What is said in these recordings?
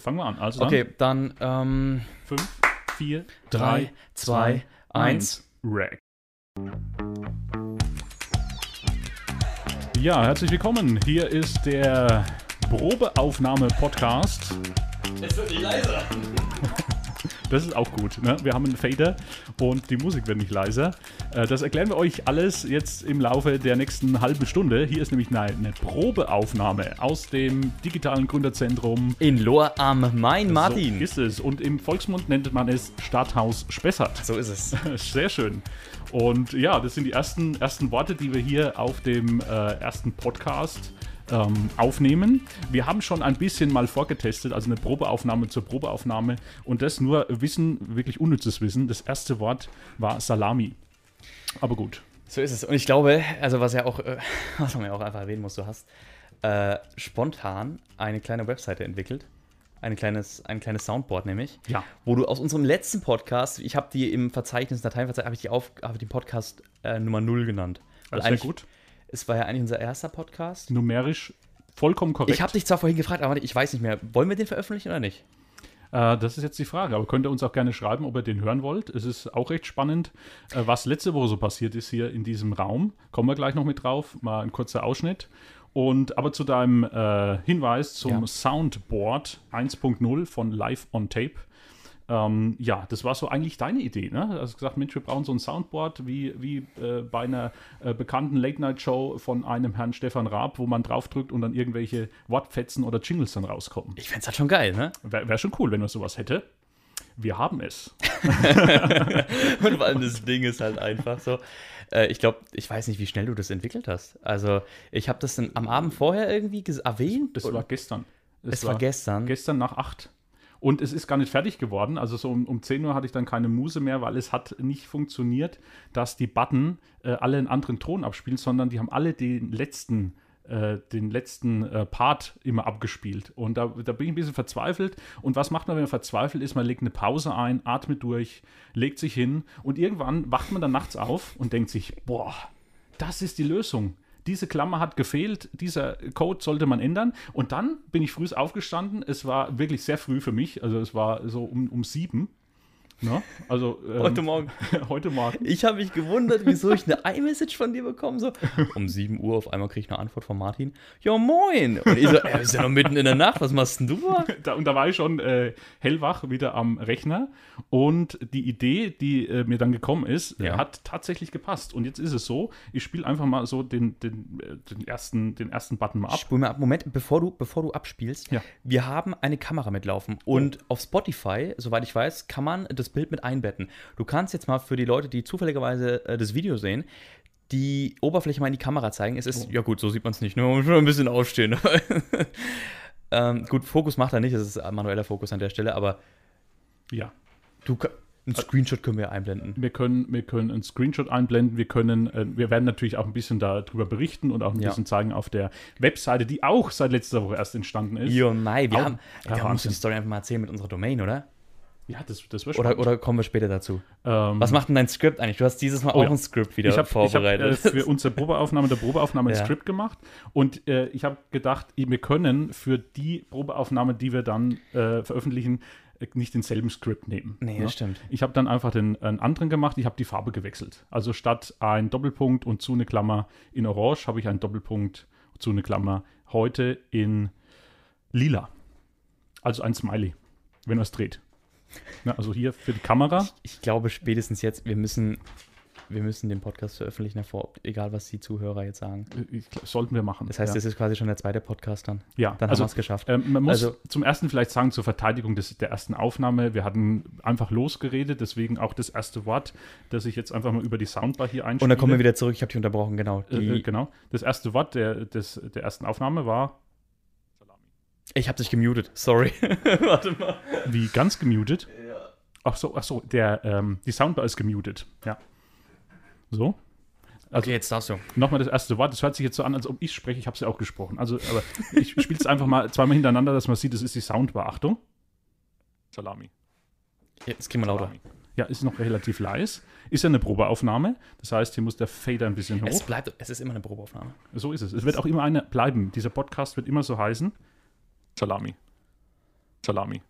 fangen wir an. Also Okay, dann ähm, 5, 4, 3, 3, 2, 1. Rack. Ja, herzlich willkommen. Hier ist der Probeaufnahme-Podcast. Es wird nicht leiser. Das ist auch gut. Ne? Wir haben einen Fader und die Musik wird nicht leiser. Äh, Das erklären wir euch alles jetzt im Laufe der nächsten halben Stunde. Hier ist nämlich eine, eine Probeaufnahme aus dem digitalen Gründerzentrum. In Lohr am Main, Martin. So ist es. Und im Volksmund nennt man es Stadthaus Spessart. So ist es. Sehr schön. Und ja, das sind die ersten, ersten Worte, die wir hier auf dem äh, ersten Podcast ähm, aufnehmen. Wir haben schon ein bisschen mal vorgetestet, also eine Probeaufnahme zur Probeaufnahme und das nur Wissen, wirklich unnützes Wissen. Das erste Wort war Salami. Aber gut. So ist es. Und ich glaube, also was ja auch, äh, was man ja auch einfach erwähnen muss, du hast äh, spontan eine kleine Webseite entwickelt. Ein kleines, ein kleines Soundboard nämlich. Ja. Wo du aus unserem letzten Podcast, ich habe die im Verzeichnis, Dateienverzeichnis, habe ich die auf, habe den Podcast äh, Nummer 0 genannt. Weil Sehr eigentlich- gut. Es war ja eigentlich unser erster Podcast. Numerisch vollkommen korrekt. Ich habe dich zwar vorhin gefragt, aber ich weiß nicht mehr. Wollen wir den veröffentlichen oder nicht? Äh, das ist jetzt die Frage, aber könnt ihr uns auch gerne schreiben, ob ihr den hören wollt. Es ist auch recht spannend, äh, was letzte Woche so passiert ist hier in diesem Raum. Kommen wir gleich noch mit drauf, mal ein kurzer Ausschnitt. Und aber zu deinem äh, Hinweis zum Ja. Soundboard 1.0 von Live on Tape. Ähm, ja, das war so eigentlich deine Idee, ne? Du hast gesagt, Mensch, wir brauchen so ein Soundboard wie, wie äh, bei einer äh, bekannten Late-Night-Show von einem Herrn Stefan Raab, wo man draufdrückt und dann irgendwelche Wortfetzen oder Jingles dann rauskommen. Ich fände es halt schon geil, ne? Wäre wär schon cool, wenn man sowas hätte. Wir haben es. Und vor allem das Ding ist halt einfach so. Äh, ich glaube, ich weiß nicht, wie schnell du das entwickelt hast. Also, ich habe das dann am Abend vorher irgendwie erwähnt. Das war gestern. es war gestern. Gestern nach acht. Und es ist gar nicht fertig geworden. Also so um, um 10 Uhr hatte ich dann keine Muse mehr, weil es hat nicht funktioniert, dass die Button äh, alle einen anderen Ton abspielen, sondern die haben alle den letzten, äh, den letzten äh, Part immer abgespielt. Und da, da bin ich ein bisschen verzweifelt. Und was macht man, wenn man verzweifelt ist? Man legt eine Pause ein, atmet durch, legt sich hin und irgendwann wacht man dann nachts auf und denkt sich, boah, das ist die Lösung. Diese Klammer hat gefehlt, dieser Code sollte man ändern. Und dann bin ich früh aufgestanden. Es war wirklich sehr früh für mich. Also es war so um, um sieben. Ne? Also ähm, Heute Morgen. heute Morgen. Ich habe mich gewundert, wieso ich eine iMessage von dir bekomme. So, um 7 Uhr auf einmal kriege ich eine Antwort von Martin. Ja, moin. Und ich so, wir sind ja noch mitten in der Nacht. Was machst denn du? da? Und da war ich schon äh, hellwach wieder am Rechner. Und die Idee, die äh, mir dann gekommen ist, Ja. äh, hat tatsächlich gepasst. Und jetzt ist es so, ich spiele einfach mal so den, den, äh, den, ersten, den ersten Button mal ab. Spul mal ab. Moment, bevor du, bevor du abspielst. Ja. Wir haben eine Kamera mitlaufen. Und auf Spotify, soweit ich weiß, kann man das Bild mit einbetten. Du kannst jetzt mal für die Leute, die zufälligerweise äh, das Video sehen, die Oberfläche mal in die Kamera zeigen. Es ist, Oh. ja gut, so sieht man es nicht. Ne? Man muss schon ein bisschen aufstehen. ähm, gut, Fokus macht er nicht. Das ist manueller Fokus an der Stelle. Aber Ja. du, ein Screenshot können wir einblenden. Wir können, wir können einen Screenshot einblenden, wir können, äh, wir werden natürlich auch ein bisschen darüber berichten und auch ein Ja. bisschen zeigen auf der Webseite, die auch seit letzter Woche erst entstanden ist. Jo, Mai, wir Au. haben, Ja, wir müssen Wahnsinn. die Story einfach mal erzählen mit unserer Domain, oder? Ja, das, das wäre Oder, oder kommen wir später dazu? ähm, Was macht denn dein Skript eigentlich? Du hast dieses Mal Oh auch ja. ein Skript wieder ich habe vorbereitet. Ich hab, äh, für unsere Probeaufnahme der Probeaufnahme ein Ja. Skript gemacht und äh, ich habe gedacht, wir können für die Probeaufnahme, die wir dann äh, veröffentlichen, äh, nicht denselben Skript nehmen. nee, ne? das stimmt. Ich habe dann einfach den einen anderen gemacht. Ich habe die Farbe gewechselt. Also statt ein Doppelpunkt und zu eine Klammer in Orange habe ich einen Doppelpunkt zu eine Klammer heute in Lila. Also ein Smiley, wenn man es dreht. Ne, also hier für die Kamera. Ich glaube spätestens jetzt, wir müssen, wir müssen den Podcast veröffentlichen, hervor, egal was die Zuhörer jetzt sagen. äh, Ich, sollten wir machen. Das heißt, ja. das ist quasi schon der zweite Podcast dann. ja. Dann also, haben wir es geschafft. ähm, man muss Also- zum ersten vielleicht sagen, zur Verteidigung des, der ersten Aufnahme, wir hatten einfach losgeredet, deswegen auch das erste Wort, das ich jetzt einfach mal über die Soundbar hier einspiele. Und dann kommen wir wieder zurück, ich habe dich unterbrochen, genau. Äh, äh, genau. Das erste Wort der, des, der ersten Aufnahme war ich habe dich gemutet, sorry. Warte mal. wie ganz gemutet. Ach so, ach so, der, ähm, die Soundbar ist gemutet. Ja. So. Also Okay, jetzt darfst du. nochmal das erste Wort. Das hört sich jetzt so an, als ob ich spreche. Ich habe es ja auch gesprochen. Also, aber ich spiele es einfach mal zweimal hintereinander, dass man sieht, das ist die Soundbar. Achtung. Salami. Jetzt kriegen wir lauter. Salami. Ja, ist noch relativ leise. Ist ja eine Probeaufnahme. Das heißt, hier muss der Fader ein bisschen hoch. Es bleibt, es ist immer eine Probeaufnahme. So ist es. Es wird auch immer eine bleiben. Dieser Podcast wird immer so heißen. Salami. Salami.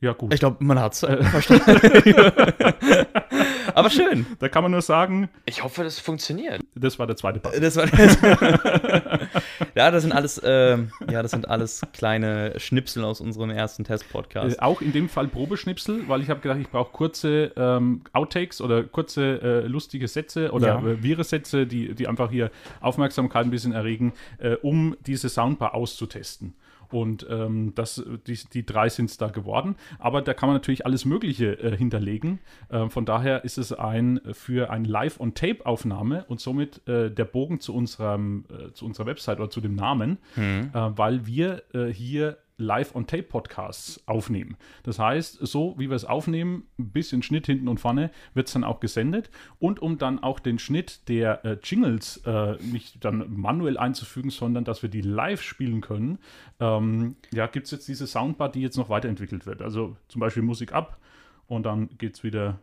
Ja, gut. Ich glaube, man hat es verstanden. Aber schön. Da kann man nur sagen, Ich hoffe, das funktioniert. das war der zweite Part. Das war das. ja, das sind alles, ähm, ja, das sind alles kleine Schnipsel aus unserem ersten Test-Podcast. Äh, auch in dem Fall Probeschnipsel, weil ich habe gedacht, ich brauche kurze ähm, Outtakes oder kurze äh, lustige Sätze oder Ja. äh, Viresätze, die, die einfach hier Aufmerksamkeit ein bisschen erregen, äh, um diese Soundbar auszutesten. Und ähm, das, die, die drei sind es da geworden. Aber da kann man natürlich alles Mögliche äh, hinterlegen. Ähm, von daher ist es ein für eine Live-on-Tape-Aufnahme und somit äh, der Bogen zu, unserem, äh, zu unserer Website oder zu dem Namen, äh, weil wir äh, hier Live-on-Tape-Podcasts aufnehmen. Das heißt, so wie wir es aufnehmen, ein bisschen Schnitt hinten und vorne, wird es dann auch gesendet. Und um dann auch den Schnitt der äh, Jingles äh, nicht dann manuell einzufügen, sondern dass wir die live spielen können, ähm, ja, gibt es jetzt diese Soundbar, die jetzt noch weiterentwickelt wird. Also zum Beispiel Musik ab und dann geht es wieder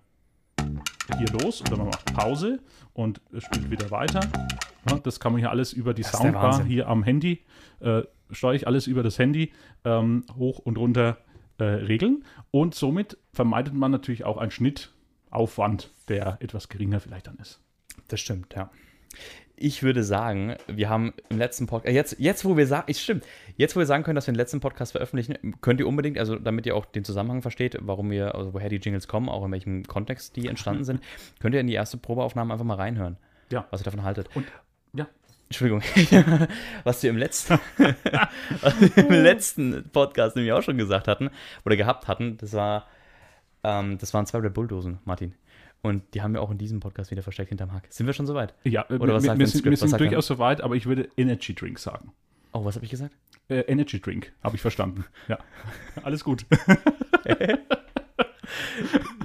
hier los oder man macht Pause und spielt wieder weiter. Ja, das kann man hier alles über die Soundbar hier am Handy, äh, steuere ich alles über das Handy ähm, hoch und runter äh, regeln. Und somit vermeidet man natürlich auch einen Schnittaufwand, der etwas geringer vielleicht dann ist. Das stimmt, ja. Ich würde sagen, wir haben im letzten Podcast, jetzt, jetzt wo wir sagen, stimmt, jetzt wo wir sagen können, dass wir den letzten Podcast veröffentlichen, könnt ihr unbedingt, also damit ihr auch den Zusammenhang versteht, warum wir, also woher die Jingles kommen, auch in welchem Kontext die entstanden sind, könnt ihr in die erste Probeaufnahme einfach mal reinhören, Ja. was ihr davon haltet. Und ja, Entschuldigung, was wir im letzten, wir im letzten Podcast nämlich auch schon gesagt hatten oder gehabt hatten, das war, ähm, das waren zwei Red Bulldosen, Martin. Und die haben wir auch in diesem Podcast wieder versteckt hinterm Hack. Sind wir schon soweit? ja Oder was wir, sagt wir sind, wir sind durchaus so weit, aber ich würde Energy Drink sagen. Oh, was habe ich gesagt? Äh, Energy Drink, habe ich verstanden. Ja, alles gut.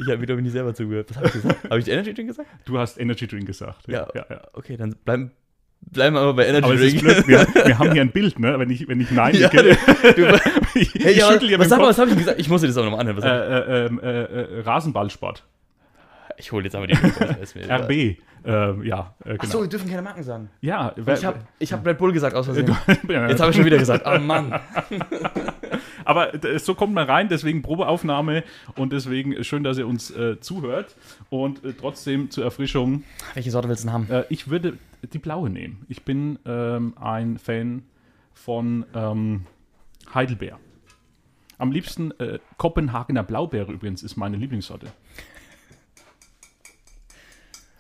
Ich habe wieder nicht selber zugehört. Was habe ich gesagt? Habe ich Energy Drink gesagt? Du hast Energy Drink gesagt. Ja. ja, ja. Okay, dann bleiben, bleiben wir aber bei Energy Aber Drink. blöd, wir, wir haben hier ein Bild, ne? Wenn ich, wenn ich Nein Ja, nicke, du, ich, hey, ich ja, schüttel hier was, was habe ich gesagt? Ich muss dir das auch nochmal anhören. Äh, äh, ähm, äh, äh, Rasenballsport. Ich hole jetzt aber die. RB. Äh, ja, äh, genau. Achso, wir dürfen keine Marken sagen. Ja, Ich habe ich hab Red Bull gesagt aus Versehen. Jetzt habe ich schon wieder gesagt. Oh Mann. Aber äh, so kommt man rein, deswegen Probeaufnahme und deswegen schön, dass ihr uns äh, zuhört. Und äh, trotzdem zur Erfrischung, Welche Sorte willst du denn haben? äh, ich würde die blaue nehmen. Ich bin ähm, ein Fan von ähm, Heidelbeer. Am liebsten äh, Kopenhagener Blaubeere übrigens ist meine Lieblingssorte.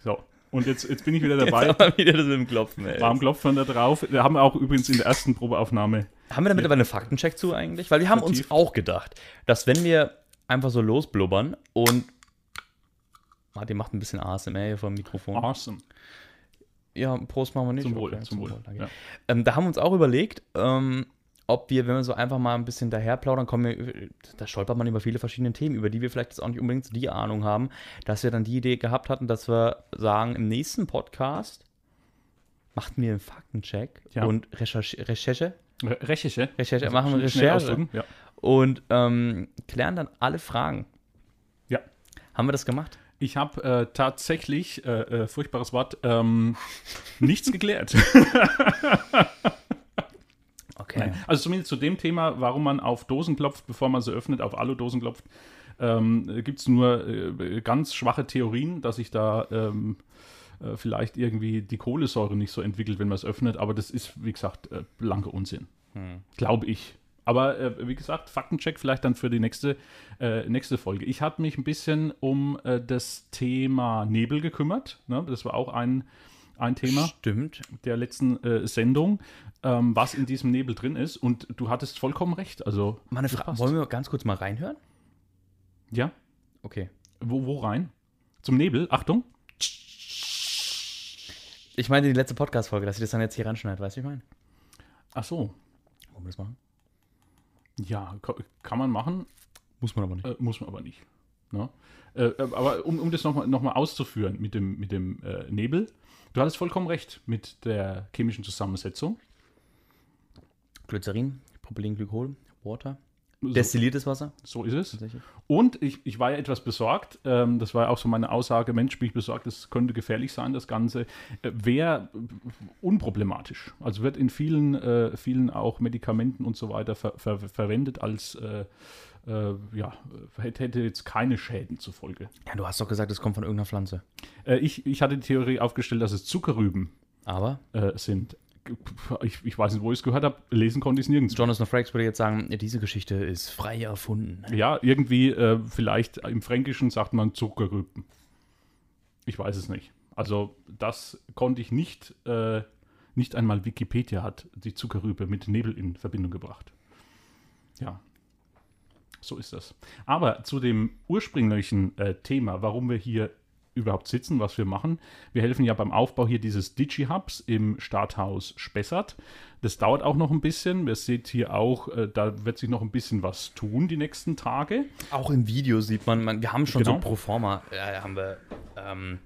So, und jetzt, jetzt bin ich wieder dabei. Jetzt haben wir wieder das mit dem Klopfen, ey. Warm klopfen da drauf. Wir haben auch übrigens in der ersten Probeaufnahme Haben wir da mittlerweile einen Faktencheck zu eigentlich? Weil wir haben uns auch gedacht, dass wenn wir einfach so losblubbern und Martin macht ein bisschen ASMR hier vom Mikrofon. awesome. Ja, Prost machen wir nicht. Zum Wohl, Okay, zum Wohl. danke. Ja. Ähm, da haben wir uns auch überlegt, ähm, ob wir, wenn wir so einfach mal ein bisschen daher plaudern, kommen wir, da stolpert man über viele verschiedene Themen, über die wir vielleicht jetzt auch nicht unbedingt die Ahnung haben, dass wir dann die Idee gehabt hatten, dass wir sagen, im nächsten Podcast machten wir einen Faktencheck Ja. und Recherche, Recherche, Re- Recherche. Recherche Also machen wir Recherche Ja. und ähm, klären dann alle Fragen. ja. Haben wir das gemacht? Ich habe äh, tatsächlich, äh, äh, furchtbares Wort, ähm, nichts geklärt. Okay. Also zumindest zu dem Thema, warum man auf Dosen klopft, bevor man sie öffnet, auf Aludosen klopft, ähm, gibt es nur äh, ganz schwache Theorien, dass sich da ähm, äh, vielleicht irgendwie die Kohlensäure nicht so entwickelt, wenn man es öffnet. Aber das ist, wie gesagt, äh, blanker Unsinn. Glaube ich. Aber äh, wie gesagt, Faktencheck vielleicht dann für die nächste, äh, nächste Folge. Ich habe mich ein bisschen um äh, das Thema Nebel gekümmert. Ne? Das war auch ein, ein Thema Stimmt. der letzten äh, Sendung, ähm, was in diesem Nebel drin ist. Und du hattest vollkommen recht. Also, Meine Frage, wollen wir ganz kurz mal reinhören? Ja, Okay. wo, wo rein? Zum Nebel, Achtung. Ich meine die letzte Podcast-Folge, dass ich das dann jetzt hier ranschneide, weißt du, wie ich meine? Ach so. Wollen wir das machen? Ja, ka- kann man machen, Muss man aber nicht. äh, muss man aber nicht. Ne? Äh, äh, aber um, um das nochmal noch mal auszuführen mit dem, mit dem äh, Nebel, du hattest vollkommen recht mit der chemischen Zusammensetzung. Glycerin, Propylenglykol, Water, Destilliertes Wasser? So ist es. Und ich, ich war ja etwas besorgt, ähm, das war ja auch so meine Aussage, Mensch, bin ich besorgt, das könnte gefährlich sein, das Ganze. Äh, Wäre unproblematisch. Also wird in vielen, äh, vielen auch Medikamenten und so weiter ver ver verwendet als, äh, äh, ja, hätte, jetzt keine Schäden zur Folge. Ja, du hast doch gesagt, es kommt von irgendeiner Pflanze. Äh, ich, ich hatte die Theorie aufgestellt, dass es Zuckerrüben Aber äh, sind. Ich, ich weiß nicht, wo ich es gehört habe, lesen konnte ich es nirgends. Jonathan Frakes würde jetzt sagen, diese Geschichte ist frei erfunden. Ja, irgendwie, äh, vielleicht im Fränkischen sagt man Zuckerrüben. Ich weiß es nicht. Also, das konnte ich nicht, äh, nicht einmal Wikipedia hat die Zuckerrübe mit Nebel in Verbindung gebracht. Ja, so ist das. Aber zu dem ursprünglichen äh, Thema, warum wir hier überhaupt sitzen, was wir machen. Wir helfen ja beim Aufbau hier dieses Digi-Hubs im Starthaus Spessart. Das dauert auch noch ein bisschen. Wir seht hier auch, äh, da wird sich noch ein bisschen was tun die nächsten Tage. Auch im Video sieht man, man wir haben schon Genau. so pro forma, äh, haben wir ähm,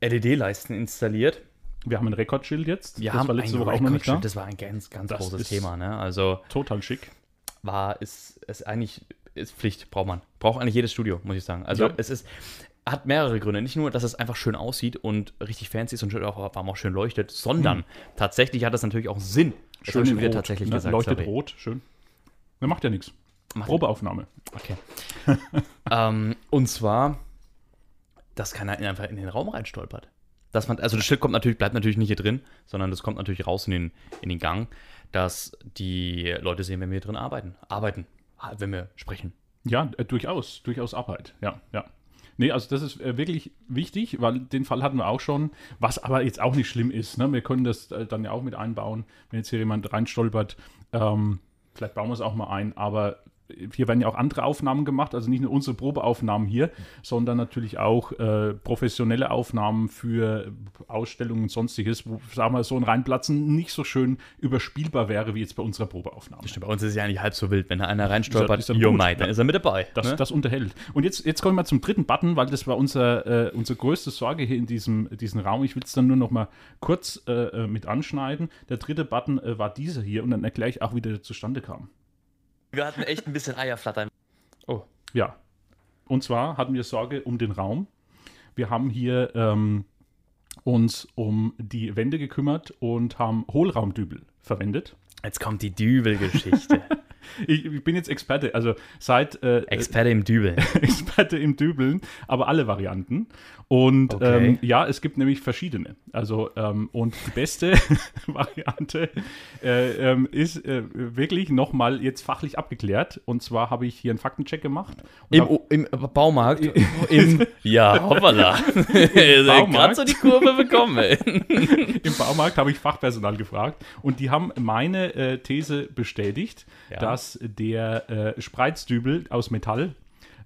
LED-Leisten installiert. Wir haben ein Rekordschild jetzt. Wir das haben war letzte ein Woche auch noch nicht da. Das war ein ganz, ganz Das großes Thema. Ne? Also Total schick. War, ist, ist eigentlich, ist Pflicht, braucht man. Braucht eigentlich jedes Studio, muss ich sagen. Also Ja. es ist, hat mehrere Gründe. Nicht nur, dass es einfach schön aussieht und richtig fancy ist und schön- auch, auch schön leuchtet, sondern tatsächlich hat es natürlich auch Sinn. Das schon wieder tatsächlich ne? gesagt. Leuchtet sorry. rot, schön. Ne, macht ja nichts. Probeaufnahme. Okay. ähm, und zwar, dass keiner in- einfach in den Raum reinstolpert. Dass man, also das Schild kommt natürlich, bleibt natürlich nicht hier drin, sondern das kommt natürlich raus in den, in den Gang, dass die Leute sehen, wenn wir drin arbeiten. Arbeiten, ah, wenn wir sprechen. Ja, äh, durchaus, durchaus Arbeit. Ja, ja. Nee, also das ist äh, wirklich wichtig, weil den Fall hatten wir auch schon, was aber jetzt auch nicht schlimm ist. Ne? Wir können das äh, dann ja auch mit einbauen, wenn jetzt hier jemand reinstolpert. Ähm, vielleicht bauen wir es auch mal ein, aber hier werden ja auch andere Aufnahmen gemacht, also nicht nur unsere Probeaufnahmen hier, sondern natürlich auch äh, professionelle Aufnahmen für Ausstellungen und sonstiges, wo, sagen wir so, ein Reinplatzen nicht so schön überspielbar wäre wie jetzt bei unserer Probeaufnahme. Stimmt, bei uns ist es ja nicht halb so wild. Wenn da einer reinstolpert, Ist ja- ist gut, mate, dann ja. ist er mit dabei. Das, ne? das unterhält. Und jetzt, jetzt kommen wir zum dritten Button, weil das war unser, äh, unsere größte Sorge hier in diesem, diesem Raum. Ich will es dann nur noch mal kurz äh, äh, mit anschneiden. Der dritte Button äh, war dieser hier und dann erkläre ich auch, wie der zustande kam. Wir hatten echt ein bisschen Eierflattern. Oh, Ja. Und zwar hatten wir Sorge um den Raum. Wir haben hier ähm, uns um die Wände gekümmert und haben Hohlraumdübel verwendet. jetzt kommt die Dübel-Geschichte. Ich, ich bin jetzt Experte, also seit äh, Experte im Dübel. Experte im Dübeln, aber alle Varianten. Und Okay. ähm, ja, es gibt nämlich verschiedene. Also, ähm, und die beste Variante äh, ähm, ist äh, wirklich nochmal jetzt fachlich abgeklärt. Und zwar habe ich hier einen Faktencheck gemacht. Im, hab- Im Baumarkt. Im, ja, hoppala. Gerade Baumarkt? so die Kurve bekommen. Im Baumarkt habe ich Fachpersonal gefragt und die haben meine äh, These bestätigt, Ja. Dass der äh, Spreizdübel aus Metall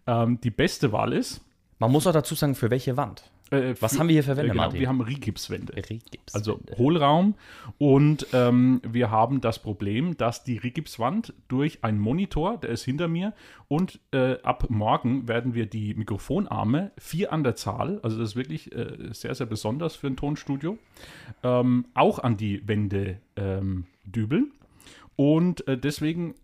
ähm, die beste Wahl ist. Man muss auch dazu sagen, für welche Wand? Äh, Was für- haben wir hier für Wände, äh, genau, Martin? Wir haben Rigipswände. Rigips. Also Hohlraum. Und ähm, wir haben das Problem, dass die Rigipswand durch einen Monitor, der ist hinter mir, und äh, ab morgen werden wir die Mikrofonarme, vier an der Zahl, also das ist wirklich äh, sehr, sehr besonders für ein Tonstudio, ähm, auch an die Wände ähm, dübeln. Und äh, deswegen,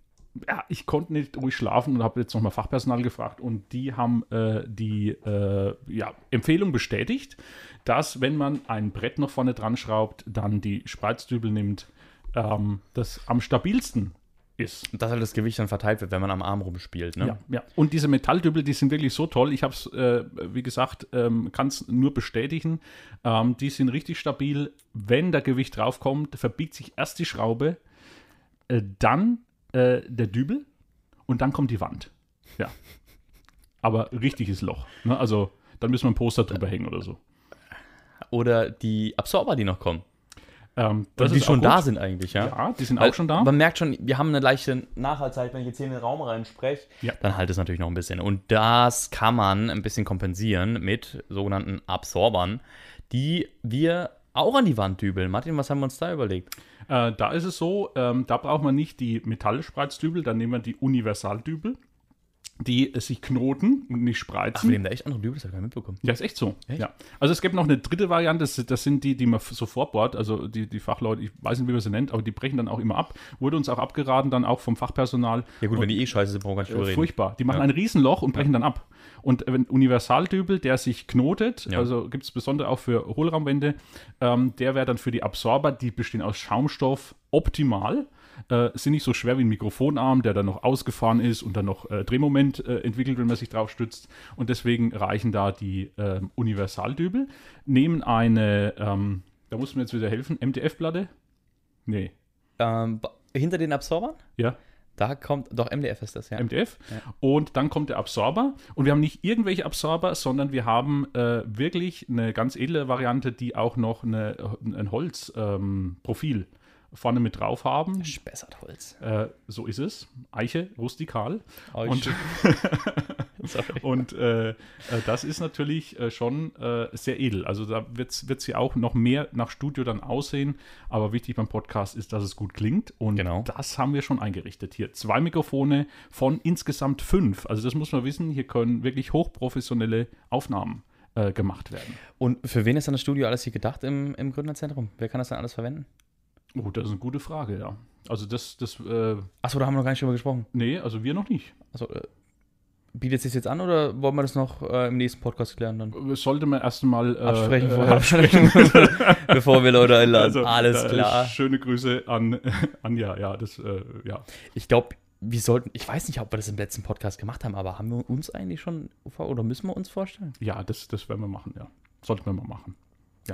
ja, ich konnte nicht ruhig schlafen und habe jetzt nochmal Fachpersonal gefragt und die haben äh, die äh, ja, Empfehlung bestätigt, dass wenn man ein Brett noch vorne dran schraubt, dann die Spreizdübel nimmt, ähm, das am stabilsten ist. dass halt das Gewicht dann verteilt wird, wenn man am Arm rumspielt. Ne? Ja, ja. Und diese Metalldübel, die sind wirklich so toll. Ich habe es, äh, wie gesagt, ähm, kann es nur bestätigen. Ähm, die sind richtig stabil. Wenn da Gewicht draufkommt, verbiegt sich erst die Schraube, äh, dann äh, der Dübel und dann kommt die Wand. Ja. Aber richtiges Loch. Ne? Also dann müssen wir ein Poster drüber hängen oder so. Oder die Absorber, die noch kommen. Ähm, die ist schon auch da gut. sind eigentlich, ja? Ja, die sind Weil auch schon da. Man merkt schon, wir haben eine leichte Nachhaltzeit, wenn ich jetzt hier in den Raum reinspreche, Ja. dann halt es natürlich noch ein bisschen. Und das kann man ein bisschen kompensieren mit sogenannten Absorbern, die wir auch an die Wand dübeln. Martin, was haben wir uns da überlegt? Äh, da ist es so, ähm, da braucht man nicht die Metallspreizdübel, dann nehmen wir die Universaldübel. Die äh, sich knoten und nicht Ach, spreizen. wir nehmen da echt andere Dübel, das habe ich gar nicht mitbekommen. Ja, ist echt so. Echt? Ja. Also es gibt noch eine dritte Variante, das, das sind die, die man so vorbohrt, also die, die Fachleute, ich weiß nicht, wie man sie nennt, aber die brechen dann auch immer ab. Wurde uns auch abgeraten, dann auch vom Fachpersonal. Ja gut, wenn die eh scheiße sind, brauchen wir gar nicht drüber Äh, reden. furchtbar. Die machen Ja. ein Riesenloch und brechen dann ab. Und wenn Universaldübel, der sich knotet, Ja. also gibt es besonders auch für Hohlraumwände, ähm, der wäre dann für die Absorber, die bestehen aus Schaumstoff, optimal. Äh, sind nicht so schwer wie ein Mikrofonarm, der dann noch ausgefahren ist und dann noch äh, Drehmoment äh, entwickelt, wenn man sich drauf stützt. Und deswegen reichen da die ähm, Universaldübel. Nehmen eine, ähm, da muss mir jetzt wieder helfen, MDF-Platte? Nee. Ähm, hinter den Absorbern, Ja, da kommt, doch MDF ist das, ja. MDF. Ja. Und dann kommt der Absorber. Und wir haben nicht irgendwelche Absorber, sondern wir haben äh, wirklich eine ganz edle Variante, die auch noch eine, ein Holzprofil ähm, vorne mit drauf haben. Spessart Holz. Äh, so ist es. Eiche, rustikal. Oh, Und-. Und äh, äh, das ist natürlich äh, schon äh, sehr edel. Also da wird es ja auch noch mehr nach Studio dann aussehen. Aber wichtig beim Podcast ist, dass es gut klingt. Und Genau. das haben wir schon eingerichtet. Hier zwei Mikrofone von insgesamt fünf. Also das muss man wissen. Hier können wirklich hochprofessionelle Aufnahmen äh, gemacht werden. Und für wen ist dann das Studio alles hier gedacht im, im Gründerzentrum? Wer kann das dann alles verwenden? Oh, das ist eine gute Frage, ja. Also das, das, äh, Achso, da haben wir noch gar nicht drüber gesprochen. nee, also wir noch nicht. Also, äh, bietet es sich jetzt an oder wollen wir das noch äh, im nächsten Podcast klären dann? Sollte man erst mal äh, Absprechen äh, vorher. Bevor wir Leute einladen. Also, Alles äh, klar. Schöne Grüße an Anja, ja, das, äh, ja. Ich glaube, wir sollten, ich weiß nicht, ob wir das im letzten Podcast gemacht haben, aber haben wir uns eigentlich schon oder müssen wir uns vorstellen? Ja, das, das werden wir machen, ja. Sollten wir mal machen.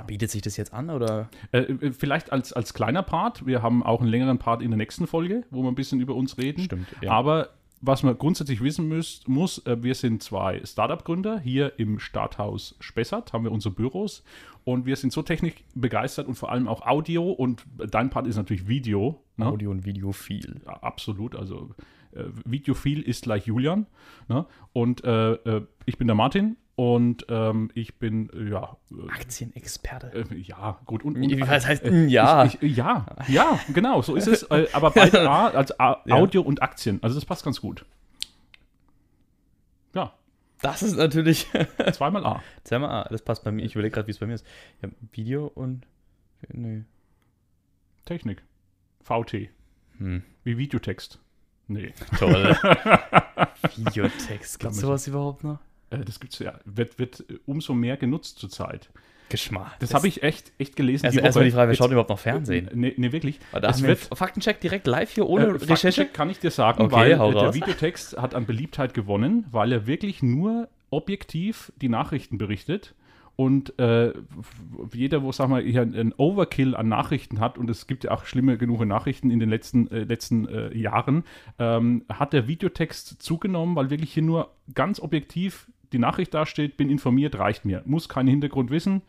Bietet sich das jetzt an oder? Äh, äh, vielleicht als, als kleiner Part. Wir haben auch einen längeren Part in der nächsten Folge, wo wir ein bisschen über uns reden. Stimmt, ja. Aber was man grundsätzlich wissen müsst, muss, äh, wir sind zwei Startup-Gründer. Hier im Starthaus Spessart haben wir unsere Büros. Und wir sind so technikbegeistert und vor allem auch Audio. Und dein Part ist natürlich Video. Ne? Audio und Video viel. Ja, absolut. Also äh, Videophil ist gleich Julian. Ne? Und äh, äh, ich bin der Martin und ähm, ich bin, äh, ja, Aktienexperte. äh, ja, gut. Und, Wie- und, was heißt äh, ja? Ich, ich, ja, ja, genau, so ist es. Äh, aber beide A, also A, Ja. Audio und Aktien. Also das passt ganz gut. Ja, Das ist natürlich. zweimal A. Sag mal, ah, das passt bei mir. Ich überlege gerade, wie es bei mir ist. Hab Video und. Nö. Technik. VT. Hm. Wie Videotext. Nee. Toll. Videotext. Gibt man sowas überhaupt noch? Äh, das gibt's ja. Wird, wird umso mehr genutzt zurzeit. Geschmack. Das habe ich echt, echt gelesen. Also erstmal die. Frage, wer schaut überhaupt noch Fernsehen? Nee, nee wirklich. Es wir wird, einen Faktencheck direkt live hier ohne Äh, Recherche. Faktencheck kann ich dir sagen, Okay, weil äh, der raus. Videotext hat an Beliebtheit gewonnen, weil er wirklich nur objektiv die Nachrichten berichtet. Und äh, jeder, wo, sag mal, hier ein Overkill an Nachrichten hat, und es gibt ja auch schlimme genug Nachrichten in den letzten, äh, letzten äh, Jahren, ähm, hat der Videotext zugenommen, weil wirklich hier nur ganz objektiv die Nachricht dasteht, bin informiert, reicht mir. Muss keinen Hintergrund wissen,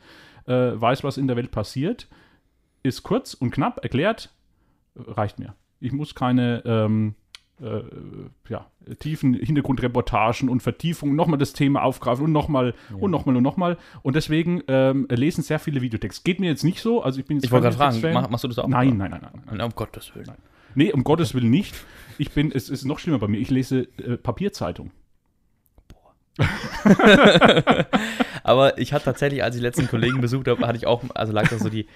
äh, weiß, was in der Welt passiert, ist kurz und knapp erklärt, reicht mir. Ich muss keine ähm, äh, ja, tiefen Hintergrundreportagen und Vertiefungen nochmal das Thema aufgreifen und nochmal und nochmal und nochmal. Und deswegen ähm, lesen sehr viele Videotexte. Geht mir jetzt nicht so. Also ich bin jetzt Ich wollte gerade fragen, mach, machst du das auch? Nein, nein, nein, nein, nein. nein. Um Gottes Willen. Nee, um Gottes Willen nicht. Ich bin, es ist noch schlimmer bei mir. Ich lese äh, Papierzeitung. Aber ich hatte tatsächlich, als ich letzten Kollegen besucht habe, hatte ich auch, also lag da so die,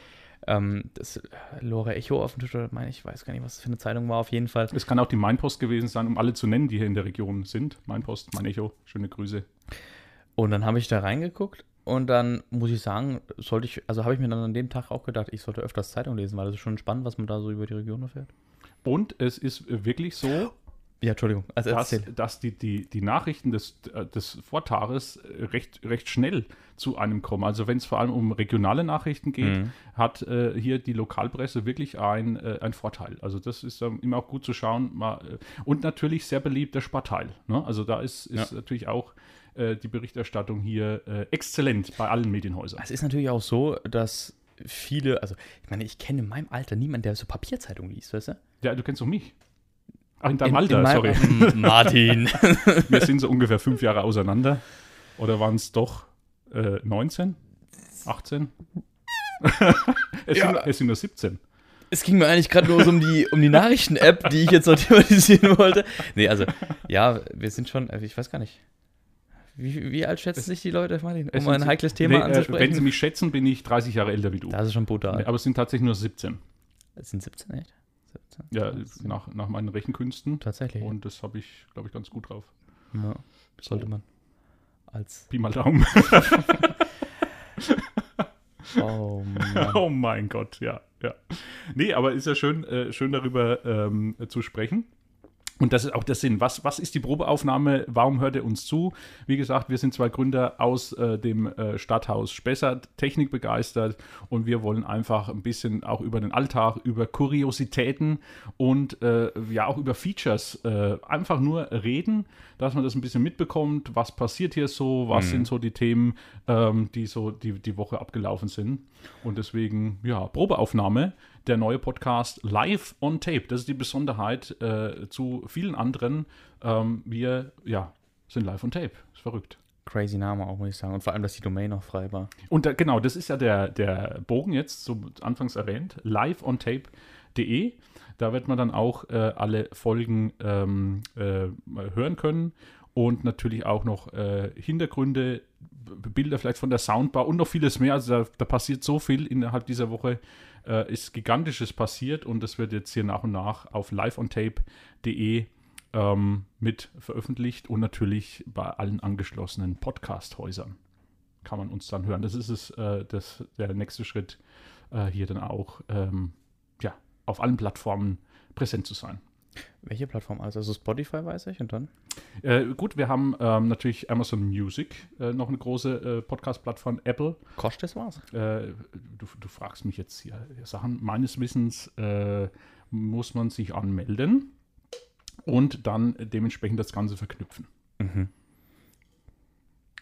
ähm, das äh, Lore Echo auf dem Tisch, oder meine ich, weiß gar nicht, was das für eine Zeitung war, auf jeden Fall. Es kann auch die Mainpost gewesen sein, um alle zu nennen, die hier in der Region sind. Mainpost, Mein Echo, schöne Grüße. Und dann habe ich da reingeguckt und dann muss ich sagen, sollte ich, also habe ich mir dann an dem Tag auch gedacht, ich sollte öfters Zeitung lesen, weil das ist schon spannend, was man da so über die Region erfährt. Und es ist wirklich so, Ja, Entschuldigung, also dass, dass die, die, die Nachrichten des, äh, des Vortages recht, recht schnell zu einem kommen. Also wenn es vor allem um regionale Nachrichten geht, Mhm. hat äh, hier die Lokalpresse wirklich ein, äh, ein Vorteil. Also das ist ähm, immer auch gut zu schauen. Mal, äh, und natürlich sehr beliebt der Sparteil. Ne? Also da ist, ist Ja. natürlich auch äh, die Berichterstattung hier äh, exzellent bei allen Medienhäusern. Es ist natürlich auch so, dass viele, also ich meine, ich kenne in meinem Alter niemanden, der so Papierzeitung liest, weißt du? Ja, du kennst doch mich. Ach, in deinem In- Alter, in sorry. Martin. Wir sind so ungefähr fünf Jahre auseinander. Oder waren es doch äh, 19? 18? es, Ja. sind, es sind nur 17. Es ging mir eigentlich gerade nur so um die, um die Nachrichten-App, die ich jetzt noch thematisieren wollte. Nee, also, ja, wir sind schon, äh, ich weiß gar nicht. Wie, wie alt schätzen sich die Leute, Martin, um ein heikles Thema Nee, äh, anzusprechen? Wenn Sie mich schätzen, bin ich 30 Jahre älter wie du. das ist schon brutal. Aber es sind tatsächlich nur 17. Es sind 17, echt? 17. Ja, nach, nach meinen Rechenkünsten. Tatsächlich. Und das habe ich, glaube ich, ganz gut drauf. ja, sollte man als. Pi mal Daumen. Oh oh mein Gott, ja, ja. Nee, aber ist ja schön, äh, schön darüber ähm, zu sprechen. Und das ist auch der Sinn. Was, was ist die Probeaufnahme? Warum hört ihr uns zu? Wie gesagt, wir sind zwei Gründer aus äh, dem äh, Stadthaus Spessart, Technik begeistert und wir wollen einfach ein bisschen auch über den Alltag, über Kuriositäten und äh, ja auch über Features äh, einfach nur reden, dass man das ein bisschen mitbekommt, was passiert hier so, was sind so die Themen, ähm, die so die, die Woche abgelaufen sind. Und deswegen, ja, Probeaufnahme der neue Podcast live on tape. Das ist die Besonderheit äh, zu vielen anderen. Ähm, wir, ja, sind live on tape. Ist verrückt. Crazy Name auch, muss ich sagen. Und vor allem, dass die Domain noch frei war. Und da, genau, das ist ja der, der Bogen jetzt, so anfangs erwähnt, liveontape.de. Da wird man dann auch äh, alle Folgen ähm, äh, hören können und natürlich auch noch äh, Hintergründe, Bilder vielleicht von der Soundbar und noch vieles mehr. Also da, da passiert so viel innerhalb dieser Woche, äh, ist Gigantisches passiert und das wird jetzt hier nach und nach auf liveontape.de ähm, mit veröffentlicht und natürlich bei allen angeschlossenen Podcast-Häusern kann man uns dann hören. Das ist es, äh, das, der nächste Schritt, äh, hier dann auch ähm, ja, auf allen Plattformen präsent zu sein. Welche Plattform? Also, also Spotify weiß ich und dann? Äh, gut, wir haben ähm, natürlich Amazon Music, äh, noch eine große äh, Podcast-Plattform, Apple. Kostet das was? Äh, du, du fragst mich jetzt hier Sachen. Meines Wissens äh, muss man sich anmelden und dann dementsprechend das Ganze verknüpfen. Mhm.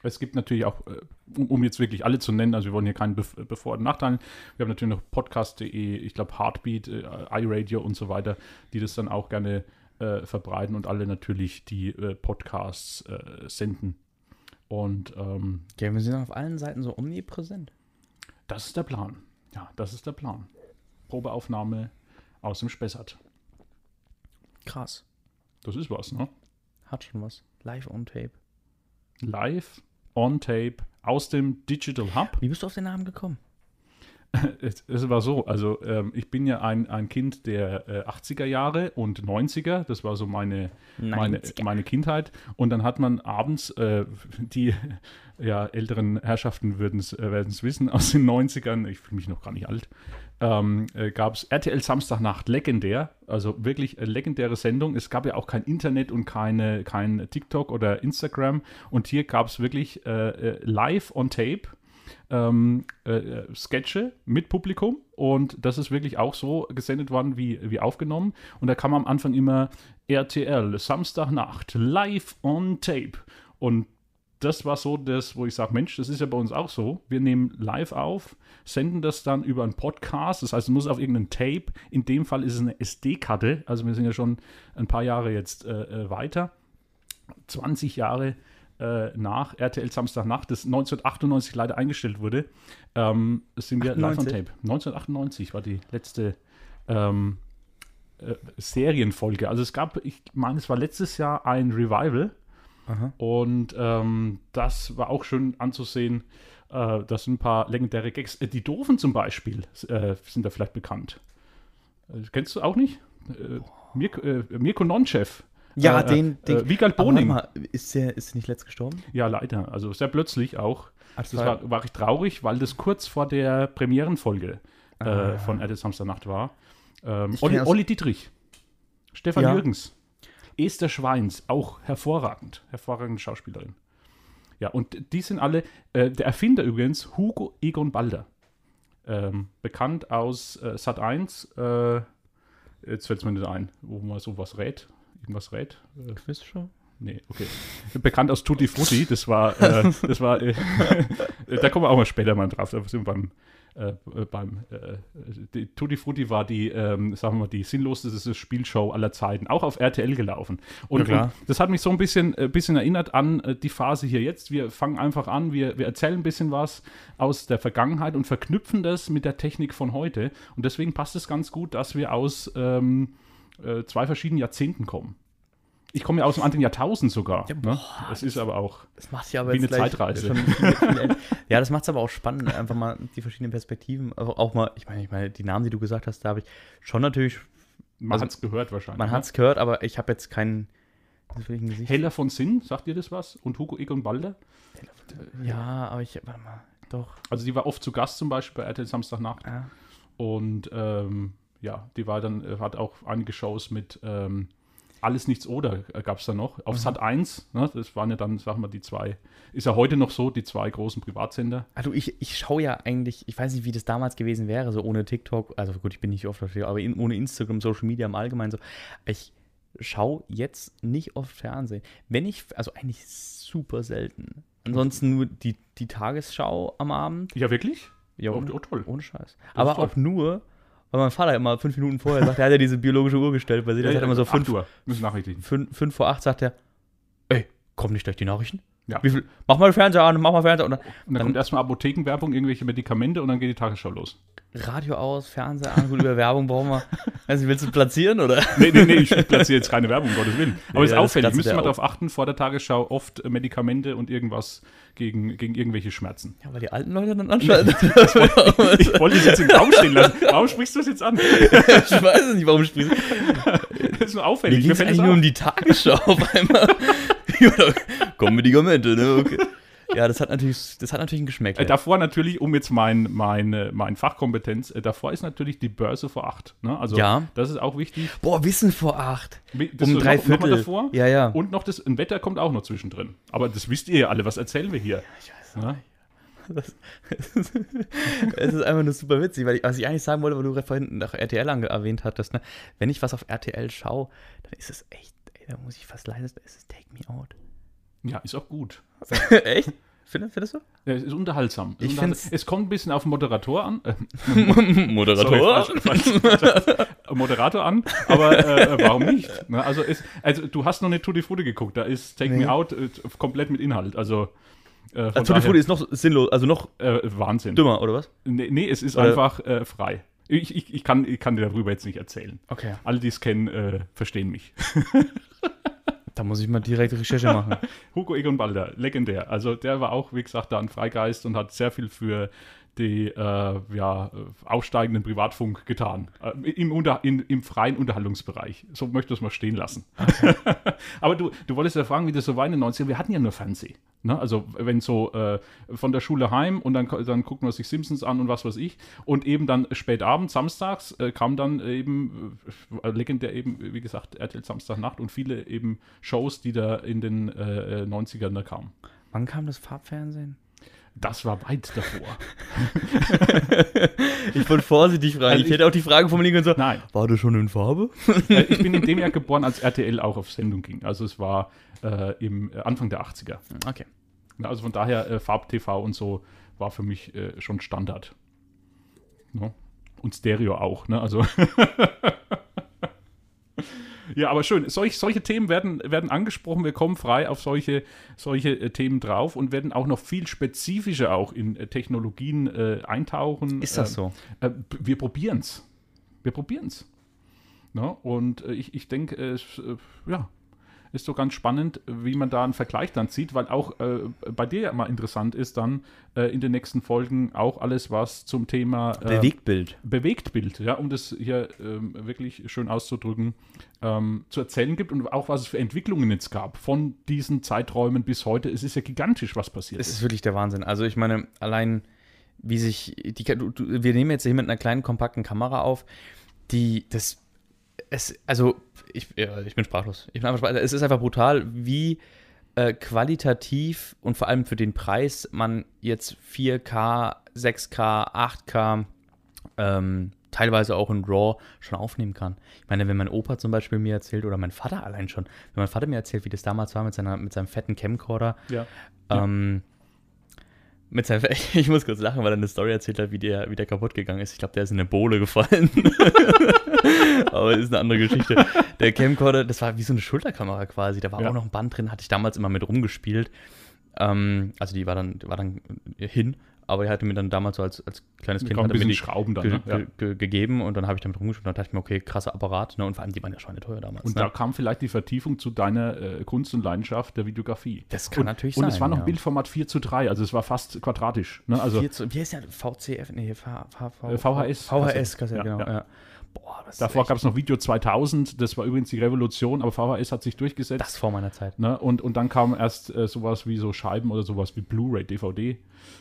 Es gibt natürlich auch, äh, um, jetzt wirklich alle zu nennen, also wir wollen hier keinen Bef Bevor- und Nachteilen. Wir haben natürlich noch podcast.de, ich glaube Heartbeat, äh, iRadio und so weiter, die das dann auch gerne äh, verbreiten und alle natürlich die äh, Podcasts äh, senden. Und ähm, Ja, wir sind auf allen Seiten so omnipräsent. das ist der Plan. Ja, das ist der Plan. Probeaufnahme aus dem Spessart. Krass. Das ist was, ne? Hat schon was. Live on Tape. Live, on tape, aus dem Digital Hub. Wie bist du auf den Namen gekommen? Es, es war so, also ähm, ich bin ja ein, ein Kind der äh, 80er Jahre und 90er, das war so meine, meine, 90er. meine Kindheit. Und dann hat man abends, äh, die ja, älteren Herrschaften werden es äh, wissen, aus den 90ern, ich fühle mich noch gar nicht alt, ähm, äh, gab es RTL Samstagnacht legendär, also wirklich eine legendäre Sendung. Es gab ja auch kein Internet und keine, kein TikTok oder Instagram. Und hier gab es wirklich äh, äh, live on tape ähm, äh, äh, Sketche mit Publikum und das ist wirklich auch so gesendet worden wie, wie aufgenommen. Und da kam am Anfang immer RTL, Samstagnacht, live on tape. Und das war so das, wo ich sage, Mensch, das ist ja bei uns auch so. Wir nehmen live auf, senden das dann über einen Podcast, das heißt, es muss auf irgendein Tape. In dem Fall ist es eine SD-Karte, also wir sind ja schon ein paar Jahre jetzt äh, äh, weiter. 20 Jahre äh, nach RTL Samstagnacht, das 1998 leider eingestellt wurde, ähm, sind wir live on 98? tape. 1998 war die letzte ähm, äh, Serienfolge. Also es gab, ich meine, es war letztes Jahr ein Revival Aha. und ähm, das war auch schön anzusehen. Äh, das sind ein paar legendäre Gags. Äh, die Doofen zum Beispiel äh, sind da vielleicht bekannt. Äh, kennst du auch nicht? Äh, Mirko, äh, Mirko Nonchef. Ja, den. den Wiegald Aber warte Boning. mal, ist der, ist der nicht letzt gestorben? Ja, leider. Also sehr plötzlich auch. Ah, das war, war recht traurig, weil das kurz vor der Premierenfolge Ah. von RTL Samstagnacht war. Ähm, Ich Olli, Olli Dietrich, Stefan Ja. Jürgens, Esther Schweins, auch hervorragend, hervorragende Schauspielerin. Ja, und die sind alle, äh, der Erfinder übrigens, Hugo Egon Balder. Ähm, bekannt aus äh, Sat 1, äh, jetzt fällt es mir nicht ein, wo man sowas rät, irgendwas rät. Äh, Quizshow? Nee, okay. Bekannt aus Tutti Frutti, das war, äh, das war, äh, da kommen wir auch mal später mal drauf, da sind wir beim, äh, beim äh, Tutti Frutti war die, ähm, sagen wir mal, die sinnloseste Spielshow aller Zeiten, auch auf RTL gelaufen. Und, Ja, klar. und das hat mich so ein bisschen, äh, bisschen erinnert an äh, die Phase hier jetzt. Wir fangen einfach an, wir, wir erzählen ein bisschen was aus der Vergangenheit und verknüpfen das mit der Technik von heute. Und deswegen passt es ganz gut, dass wir aus ähm, äh, zwei verschiedenen Jahrzehnten kommen. Ich komme ja aus dem anderen Jahrtausend sogar. Ja, ne? boah, Das ist aber auch. Das macht ja aber Wie eine Zeitreise. schon ja, das macht es aber auch spannend, einfach mal die verschiedenen Perspektiven. Aber auch mal, ich meine, ich meine, die Namen, die du gesagt hast, da habe ich schon natürlich, Man Also, hat es gehört wahrscheinlich. man ne? hat es gehört, aber ich habe jetzt keinen. Heller von Sinn, sagt ihr das was? Und Hugo Egon Balder? Ja, aber ich, warte mal, doch. Also die war oft zu Gast zum Beispiel bei RTL Samstagnacht. Ja. Und ähm, ja, die war dann, hat auch einige Shows mit ähm, Alles Nichts Oder gab es da noch. Auf Sat 1, ne, das waren ja dann, sagen wir, die zwei, ist ja heute noch so, die zwei großen Privatsender. Also ich, ich schaue ja eigentlich, ich weiß nicht, wie das damals gewesen wäre, so ohne TikTok, also gut, ich bin nicht oft auf TikTok, aber in, ohne Instagram, Social Media im Allgemeinen so. Ich schaue jetzt nicht oft Fernsehen. Wenn ich, also eigentlich super selten. Ansonsten nur die, die Tagesschau am Abend. Ja, wirklich? Ja, Oh, oh, toll. ohne Scheiß. ist Aber auch nur, weil mein Vater immer fünf Minuten vorher sagt, er hat ja diese biologische Uhr gestellt, weil sie das hat immer so fünf, 8 Uhr, müssen Nachrichten. fünf, fünf vor acht sagt er, kommen nicht gleich die Nachrichten? Ja. Viel? Mach mal Fernseher an, mach mal Fernseher. Und dann, Dann- kommt erstmal Apothekenwerbung, irgendwelche Medikamente und dann geht die Tagesschau los. Radio aus, Fernseher an, gut, über Werbung brauchen wir. Also, willst du platzieren, oder? Nee, nee, nee, ich platziere jetzt keine Werbung, um Gottes Willen. Aber Nee, es ist das auffällig, müssen wir darauf achten, vor der Tagesschau oft Medikamente und irgendwas gegen, gegen irgendwelche Schmerzen. Ja, weil die alten Leute dann anschalten. Ich wollte es jetzt im Raum stehen lassen. Warum sprichst du es jetzt an? ich weiß es nicht, warum sprichst du. Das ist nur Mir auffällig. ging es eigentlich das nur um die Tagesschau auf einmal. Ja, Kommen Medikamente, ne? Okay. Ja, das hat natürlich, das hat natürlich ein Geschmäck. Äh, davor natürlich, um jetzt mein, meine, mein Fachkompetenz, äh, davor ist natürlich die Börse vor acht. Ne? Also Ja. das ist auch wichtig. Boah, Wissen vor acht. Das Um ist drei noch- noch Viertel. davor. Ja, ja. Und noch das ein Wetter kommt auch noch zwischendrin. Aber das wisst ihr ja alle. Was erzählen wir hier? Ich weiß Ja? Das, es ist einfach nur super witzig, weil ich, was ich eigentlich sagen wollte, weil du vorhin nach RTL erwähnt hattest, ne? wenn ich was auf RTL schaue, dann ist es echt, da muss ich fast leise, es ist Take Me Out. ja, ist auch gut. echt? Findest, findest du? Ja, es ist unterhaltsam. Es Ich ist unterhal- find's- es kommt ein bisschen auf Moderator an. Äh, Moderator? Sorry, falsch, falsch. Moderator an, aber äh, warum nicht? Ne, also, es, also du hast noch nicht Tutti Frutti geguckt, da ist Take Nee. Me Out äh, komplett mit Inhalt. Also, äh, Also, Tutti Frutti ist noch sinnlos, also noch äh, Wahnsinn. dümmer, oder was? Nee, nee, es ist einfach äh, frei. Ich, ich, ich, kann, ich kann dir darüber jetzt nicht erzählen. Okay. Alle, die es kennen, äh, verstehen mich. Da muss ich mal direkt Recherche machen. Hugo Egon Balder, legendär. Also der war auch, wie gesagt, da ein Freigeist und hat sehr viel für die äh, ja, aufsteigenden Privatfunk getan. Äh, im, Unter in, Im freien Unterhaltungsbereich. So möchte ich es mal stehen lassen. Aber du, du wolltest ja fragen, wie das so war in den 90ern. Wir hatten ja nur Fernsehen. Ne? Also wenn so äh, von der Schule heim und dann, dann gucken wir sich Simpsons an und was weiß ich. Und eben dann spät abends, samstags, äh, kam dann eben, äh, legendär eben, wie gesagt, RTL Samstagnacht und viele eben Shows, die da in den äh, äh, 90ern da kamen. Wann kam das Farbfernsehen? Das war weit davor. Ich wollte vorsichtig fragen. Also ich, ich- hätte auch die Frage formulieren können, so, Nein, war du schon in Farbe? äh, ich bin in dem Jahr geboren, als RTL auch auf Sendung ging. Also es war äh, im äh, Anfang der 80er. Okay. Ja, Also von daher äh, Farb-TV und so war für mich äh, schon Standard. Ne? Und Stereo auch, ne? Also. ja, aber schön. Solch, solche Themen werden, werden angesprochen. Wir kommen frei auf solche, solche äh, Themen drauf und werden auch noch viel spezifischer auch in äh, Technologien äh, eintauchen. Ist das Ähm, so? Äh, wir probieren es. Wir probieren es. Ne? Und äh, ich, ich denke, es äh, ja, ist so ganz spannend, wie man da einen Vergleich dann zieht, weil auch äh, bei dir ja mal interessant ist dann äh, in den nächsten Folgen auch alles, was zum Thema äh, Bewegtbild. Bewegtbild, ja, um das hier ähm, wirklich schön auszudrücken, ähm, zu erzählen gibt und auch was es für Entwicklungen jetzt gab von diesen Zeiträumen bis heute. Es ist ja gigantisch, was passiert Es ist. ist wirklich der Wahnsinn. Also ich meine, allein wie sich die, du, du, wir nehmen jetzt hier mit einer kleinen kompakten Kamera auf, die das es also ich, ja, ich bin sprachlos. Ich bin einfach sprachlos. Es ist einfach brutal, wie äh, qualitativ und vor allem für den Preis man jetzt 4K, 6K, 8K ähm, teilweise auch in RAW schon aufnehmen kann. Ich meine, wenn mein Opa zum Beispiel mir erzählt oder mein Vater allein schon, wenn mein Vater mir erzählt, wie das damals war mit, seiner, mit seinem fetten Camcorder, Ja. ähm, Mit seinem, ich muss kurz lachen, weil er eine Story erzählt hat, wie der, wie der kaputt gegangen ist. Ich glaube, der ist in eine Bohle gefallen. Aber das ist eine andere Geschichte. Der Camcorder, das war wie so eine Schulterkamera quasi. Da war Ja. auch noch ein Band drin, hatte ich damals immer mit rumgespielt. Ähm, also die war dann, war dann hin, aber er hatte mir dann damals so als, als kleines Kind ein hat mir die Schrauben dann. ge Ne? Ja. ge ge gegeben und dann habe ich damit rumgespielt und dachte ich mir, okay, krasser Apparat. Ne? Und vor allem, die waren ja schweineteuer damals. Und ne? da kam vielleicht die Vertiefung zu deiner äh, Kunst und Leidenschaft der Videografie. Das kann und, natürlich Und sein, es war noch ja. Bildformat 4 zu 3, also es war fast quadratisch. Ne? Also Vier zu, wie heißt der? VCF? Nee, V, V, v, Äh, VHS. VHS, Kassette, Ja, genau. ja. Boah, das davor gab es noch Video 2000, das war übrigens die Revolution, aber VHS hat sich durchgesetzt. das vor meiner Zeit. Ne? Und, und dann kam erst äh, sowas wie so Scheiben oder sowas wie Blu-ray, DVD.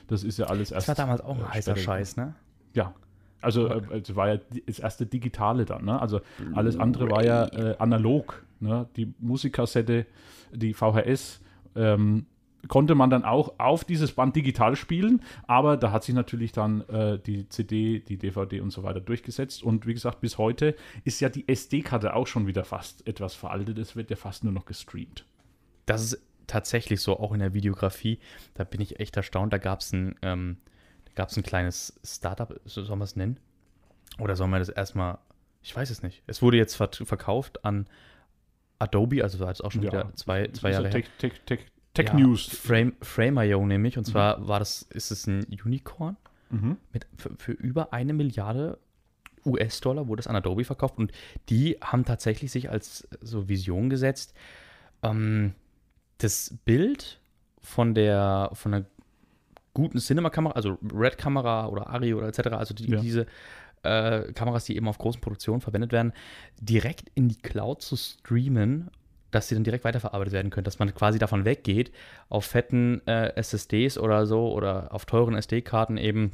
Das ist ja alles erst. Das war damals auch ein äh, heißer später Scheiß, ne? Ja. Also äh, es war ja das erste Digitale dann. Ne? Also alles andere war ja äh, analog. Ne? Die Musikkassette, die VHS, ähm, konnte man dann auch auf dieses Band digital spielen, aber da hat sich natürlich dann äh, die CD, die DVD und so weiter durchgesetzt. Und wie gesagt, bis heute ist ja die SD-Karte auch schon wieder fast etwas veraltet. Es wird ja fast nur noch gestreamt. Das ist tatsächlich so, auch in der Videografie. Da bin ich echt erstaunt. Da gab es ein, ähm, da ein kleines Startup, so soll man es nennen? Oder soll man das erstmal, ich weiß es nicht. Es wurde jetzt ver verkauft an Adobe, also war jetzt auch schon wieder zwei, zwei Jahre ja her. Tech, Tech, Tech, Tech Ja, News. Frame, Frame.io nämlich. Und zwar war das, ist es ein Unicorn Mhm. mit, für, für über eine Milliarde US-Dollar wurde es an Adobe verkauft und die haben tatsächlich sich als so Vision gesetzt, ähm, das Bild von der, von einer guten Cinema-Kamera, also Red-Kamera oder Ari oder etc., also die, Ja. diese äh, Kameras, die eben auf großen Produktionen verwendet werden, direkt in die Cloud zu streamen, dass sie dann direkt weiterverarbeitet werden können, dass man quasi davon weggeht, auf fetten äh, SSDs oder so oder auf teuren SD-Karten eben,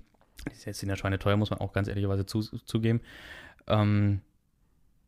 die sind ja Schweine teuer, muss man auch ganz ehrlicherweise zu, zugeben, ähm,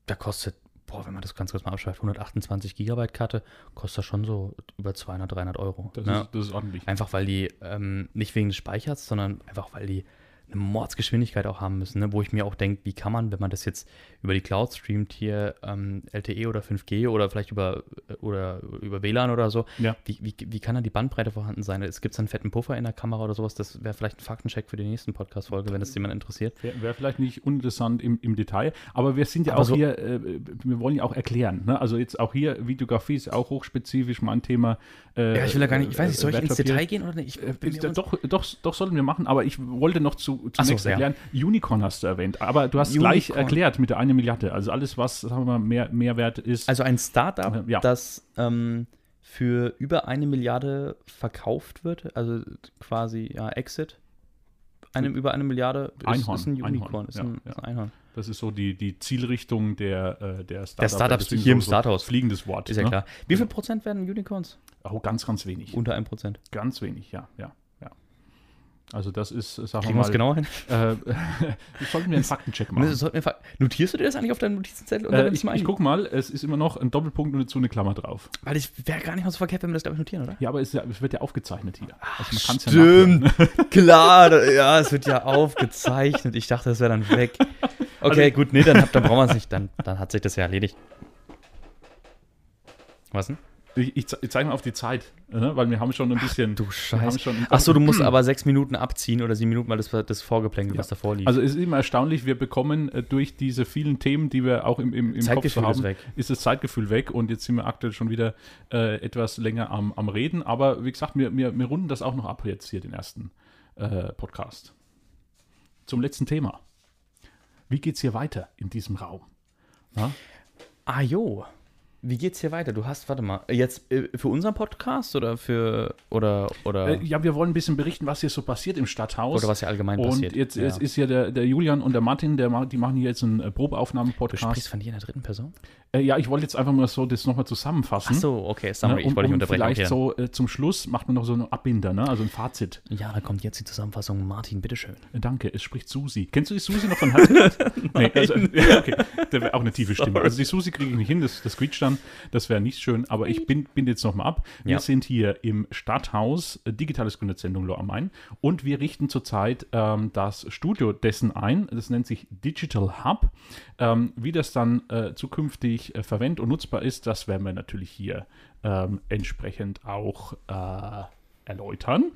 da kostet, boah, wenn man das ganz kurz mal abschreibt, 128 Gigabyte Karte, kostet das schon so über 200, 300 Euro. Das, ne? ist, das ist ordentlich. Einfach weil die, ähm, nicht wegen des Speichers, sondern einfach weil die eine Mordsgeschwindigkeit auch haben müssen, ne? wo ich mir auch denke, wie kann man, wenn man das jetzt über die Cloud streamt, hier ähm, LTE oder 5G oder vielleicht über, äh, oder über WLAN oder so, Ja. wie, wie, wie kann da die Bandbreite vorhanden sein? Es gibt einen fetten Puffer in der Kamera oder sowas, das wäre vielleicht ein Faktencheck für die nächsten Podcast-Folge, wenn das jemand interessiert. Wäre wär vielleicht nicht uninteressant im, im Detail, aber wir sind ja Aber auch so- hier, äh, wir wollen ja auch erklären. Ne? Also jetzt auch hier, Videografie ist auch hochspezifisch mein Thema. Äh, Ja, ich will ja gar nicht, ich weiß nicht, soll ich ins. Detail gehen oder nicht? Ich Äh, doch, doch, doch sollten wir machen, aber ich wollte noch zu, Ach so, zunächst ja. erklären, Unicorn hast du erwähnt, aber du hast gleich Unicorn. erklärt mit der eine Milliarde, also alles, was sagen wir mal, mehr, Mehrwert ist. Also ein Startup, Ja. das ähm, für über eine Milliarde verkauft wird, also quasi ja, Exit. Einem über eine Milliarde ist, Einhorn, ist ein Einhorn, Unicorn, ist, ja, ein, ja. ist ein Einhorn. das ist so die, die Zielrichtung der, äh, der Startup. Der Startups, hier im so, so Starthaus. Fliegendes Wort. Ist ja ne? klar. Wie viel Prozent werden Unicorns? Oh, ganz, ganz wenig. Unter einem Prozent. Ganz wenig, ja, ja. Also das ist, sagen Kriegen wir mal, genau hin? Äh, sollten wir einen Faktencheck machen. Wir Notierst du dir das eigentlich auf deinem Notizenzettel? Äh, ich, ich guck mal, es ist immer noch ein Doppelpunkt und dazu eine Klammer drauf. Weil ich wäre gar nicht mal so verkehrt, wenn wir das, glaube ich, notieren, oder? Ja, aber es, es wird ja aufgezeichnet hier. Also man kann's ja Stimmt, klar, ja, es wird ja aufgezeichnet. Ich dachte, das wäre dann weg. Okay, Also- gut, nee, dann, dann brauchen wir es nicht. Dann, dann hat sich das ja erledigt. Was denn? Ich, ich, ich zeige mal auf die Zeit, ne? weil wir haben schon ein bisschen. Du wir haben Scheiße. Achso, du musst aber sechs Minuten abziehen oder sieben Minuten, weil das, das Vorgeplänkel, was davor lief. Also es ist immer erstaunlich, wir bekommen äh, durch diese vielen Themen, die wir auch im, im, im Kopf haben, ist weg. ist das Zeitgefühl weg und jetzt sind wir aktuell schon wieder äh, etwas länger am, am Reden. Aber wie gesagt, wir, wir, wir runden das auch noch ab jetzt hier, den ersten äh, Podcast. Zum letzten Thema. Wie geht's hier weiter in diesem Raum? Ja? Ah, jo. Wie geht's hier weiter? Du hast, warte mal, jetzt äh, für unseren Podcast oder für, oder, oder, Äh, ja, wir wollen ein bisschen berichten, was hier so passiert im Stadthaus. oder was hier allgemein und passiert? jetzt, Ja. jetzt ist hier der, der Julian und der Martin, der, die machen hier jetzt einen äh, Du Probeaufnahmen-Podcast. sprichst von dir in der dritten Person? Äh, ja, ich wollte jetzt einfach mal so das nochmal zusammenfassen. Ach so, okay, Ne, sorry, und, ich wollte dich und unterbrechen. vielleicht Okay. so äh, zum Schluss macht man noch so einen Abbinder, ne? also ein Fazit. Ja, da kommt jetzt die Zusammenfassung. Martin, bitteschön. Äh, Danke, es spricht Susi. Kennst du die Susi noch von Herz? nee, also, okay. Der wäre auch eine tiefe Stimme. Sorry. Also die Susi kriege ich nicht hin, das, das quietscht dann. Das wäre nicht schön, aber ich bin, bin jetzt nochmal ab. Wir Ja. sind hier im Stadthaus, äh, digitales Gründerzentrum Lohr am Main und wir richten zurzeit ähm, das Studio dessen ein. Das nennt sich Digital Hub. Ähm, wie das dann äh, zukünftig äh, verwendet und nutzbar ist, das werden wir natürlich hier ähm, entsprechend auch äh, erläutern.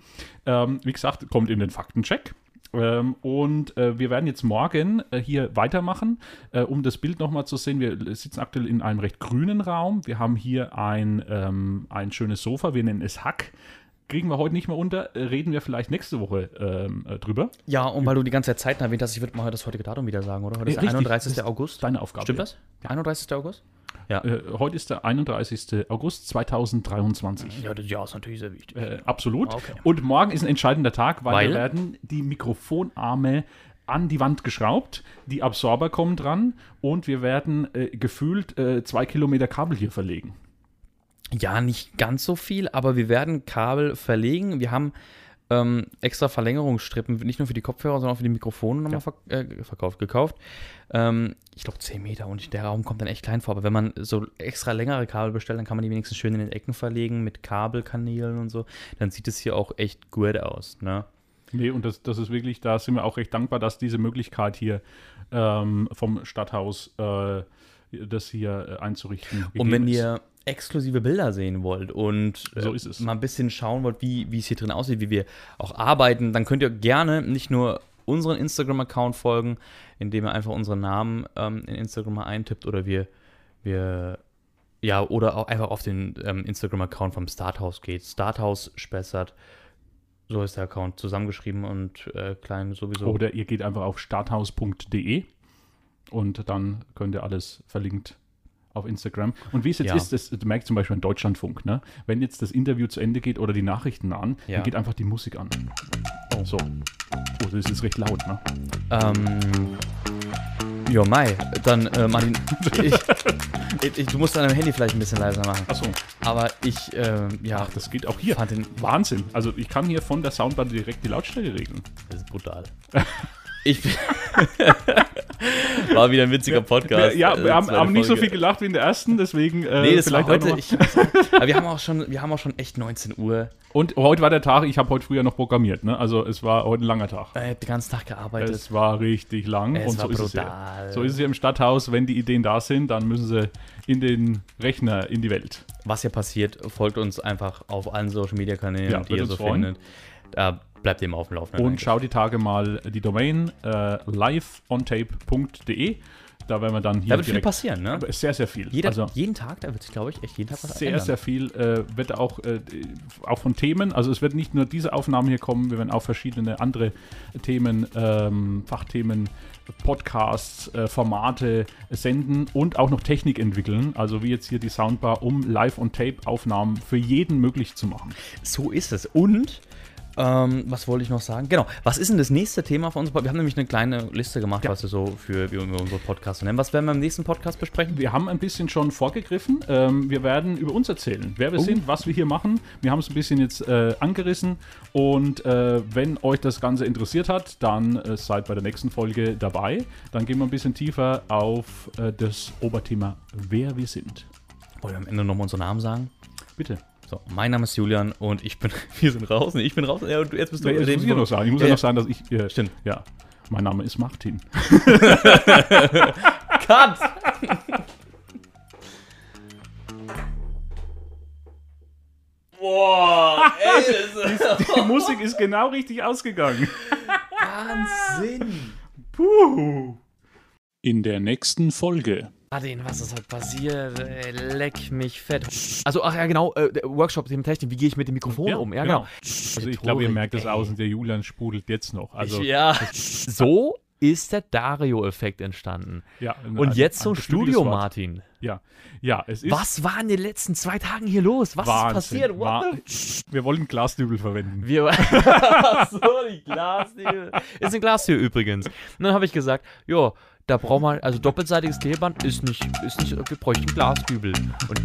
Ähm, wie gesagt, kommt in den Faktencheck. Ähm, und äh, wir werden jetzt morgen äh, hier weitermachen, äh, um das Bild nochmal zu sehen. Wir sitzen aktuell in einem recht grünen Raum. Wir haben hier ein, ähm, ein schönes Sofa, wir nennen es Hack. Kriegen wir heute nicht mehr unter, äh, reden wir vielleicht nächste Woche ähm, äh, drüber. Ja, und weil du die ganze Zeit Zeiten erwähnt hast, ich würde mal das heutige Datum wieder sagen, oder? Heute ist der Richtig, 31. das ist August. Deine Aufgabe. Stimmt das? 31. August? Ja. Äh, heute ist der 31. August 2023. Ja, das Jahr ist natürlich sehr wichtig. Äh, absolut. Okay. Und morgen ist ein entscheidender Tag, weil, Weil? wir werden die Mikrofonarme an die Wand geschraubt, die Absorber kommen dran und wir werden äh, gefühlt äh, zwei Kilometer Kabel hier verlegen. Ja, nicht ganz so viel, aber wir werden Kabel verlegen. Wir haben ähm, extra Verlängerungsstrippen, nicht nur für die Kopfhörer, sondern auch für die Mikrofone nochmal verk äh, verkauft, gekauft. Ähm, ich glaube 10 Meter und der Raum kommt dann echt klein vor. Aber wenn man so extra längere Kabel bestellt, dann kann man die wenigstens schön in den Ecken verlegen mit Kabelkanälen und so. Dann sieht es hier auch echt gut aus. Ne? Nee, und das, das ist wirklich, da sind wir auch recht dankbar, dass diese Möglichkeit hier ähm, vom Stadthaus äh, das hier äh, einzurichten. Und wenn ihr exklusive Bilder sehen wollt und äh, So ist es. mal ein bisschen schauen wollt, wie, wie es hier drin aussieht, wie wir auch arbeiten, dann könnt ihr gerne nicht nur unseren Instagram-Account folgen, indem ihr einfach unseren Namen ähm, in Instagram mal eintippt oder wir, wir ja, oder auch einfach auf den ähm, Instagram-Account vom Starthouse geht. Starthouse Spessart, so ist der Account zusammengeschrieben und äh, klein sowieso. Oder ihr geht einfach auf starthaus.de und dann könnt ihr alles verlinkt auf Instagram. Und wie es jetzt Ja. ist, das, du merkst zum Beispiel an Deutschlandfunk, ne? wenn jetzt das Interview zu Ende geht oder die Nachrichten an, Ja. dann geht einfach die Musik an. So. Oh, das ist recht laut, ne? Ähm. Ja, Mai. Dann, äh, Martin, ich, ich, ich, du musst dein Handy vielleicht ein bisschen leiser machen. Achso, Aber ich, ähm, ja, ach, das geht auch hier. fand den. Wahnsinn. Also ich kann hier von der Soundbar direkt die Lautstärke regeln. Das ist brutal. Ich bin. War wieder ein witziger Podcast. ja, äh, wir haben, zweite haben nicht so viel gelacht wie in der ersten, deswegen äh, Nee, das war vielleicht auch heute. Ich, aber wir haben auch schon, wir haben auch schon echt 19 Uhr. Und heute war der Tag, ich habe heute früher noch programmiert, ne? Also es war heute ein langer Tag. Ich habe den ganzen Tag gearbeitet. Es war richtig lang Es und so war ist es ja. brutal. So ist es ja im Stadthaus, wenn die Ideen da sind, dann müssen sie in den Rechner, in die Welt. Was hier passiert, folgt uns einfach auf allen Social Media Kanälen, Ja, die ihr so freuen. findet. Da bleibt immer auf dem Laufenden. Und eigentlich. schau die Tage mal die Domain äh, liveontape.de. Da werden wir dann hier da wird viel passieren, ne? Sehr, sehr viel. Jeder, also jeden Tag, da wird sich, glaube ich, echt jeden Tag was sehr, ändern. sehr viel äh, wird auch, äh, auch von Themen, also es wird nicht nur diese Aufnahmen hier kommen, wir werden auch verschiedene andere Themen, ähm, Fachthemen, Podcasts, äh, Formate senden und auch noch Technik entwickeln, also wie jetzt hier die Soundbar, um Live-on-Tape-Aufnahmen für jeden möglich zu machen. So ist es. Und, ähm, was wollte ich noch sagen? Genau, was ist denn das nächste Thema für uns? Wir haben nämlich eine kleine Liste gemacht, Ja. was wir so für wie wir unsere Podcasts nennen. Was werden wir im nächsten Podcast besprechen? Wir haben ein bisschen schon vorgegriffen. Ähm, wir werden über uns erzählen, wer wir Oh. sind, was wir hier machen. Wir haben es ein bisschen jetzt äh, angerissen. Und äh, wenn euch das Ganze interessiert hat, dann äh, seid bei der nächsten Folge dabei. Dann gehen wir ein bisschen tiefer auf äh, das Oberthema, wer wir sind. Wollen wir am Ende nochmal unseren Namen sagen? Bitte. So, mein Name ist Julian und ich bin, wir sind raus. Nee, ich bin raus. Ja, und jetzt bist du. Nee, das muss ich ja noch sagen. Ich muss Ja, ja, ja. noch sagen, dass ich. Äh, Stimmt. Ja. Mein Name ist Martin. Cut! Boah, ey, ist Die Musik ist genau richtig ausgegangen. Wahnsinn. Puh. In der nächsten Folge. Martin, was ist heute passiert? Ey, leck mich fett. Also, ach ja, genau, äh, Workshop, Thema Technik, wie gehe ich mit dem Mikrofon um? Ja, genau. Also ich glaube, ihr merkt das aus und der Julian sprudelt jetzt noch. Also ich, ja. So ist der Dario-Effekt entstanden. ja, ein- Und ein- jetzt ein zum Studio, Wort. Martin. Ja, ja, es ist Was war in den letzten zwei Tagen hier los? Was Wahnsinn. ist passiert? What Wa- the Wir wollen Glasdübel verwenden. Wir so, die Glastür. Ist eine Glastür übrigens. Und dann habe ich gesagt, ja, da braucht man, also doppelseitiges Klebeband ist nicht, ist nicht, wir bräuchten Glasdübel. Und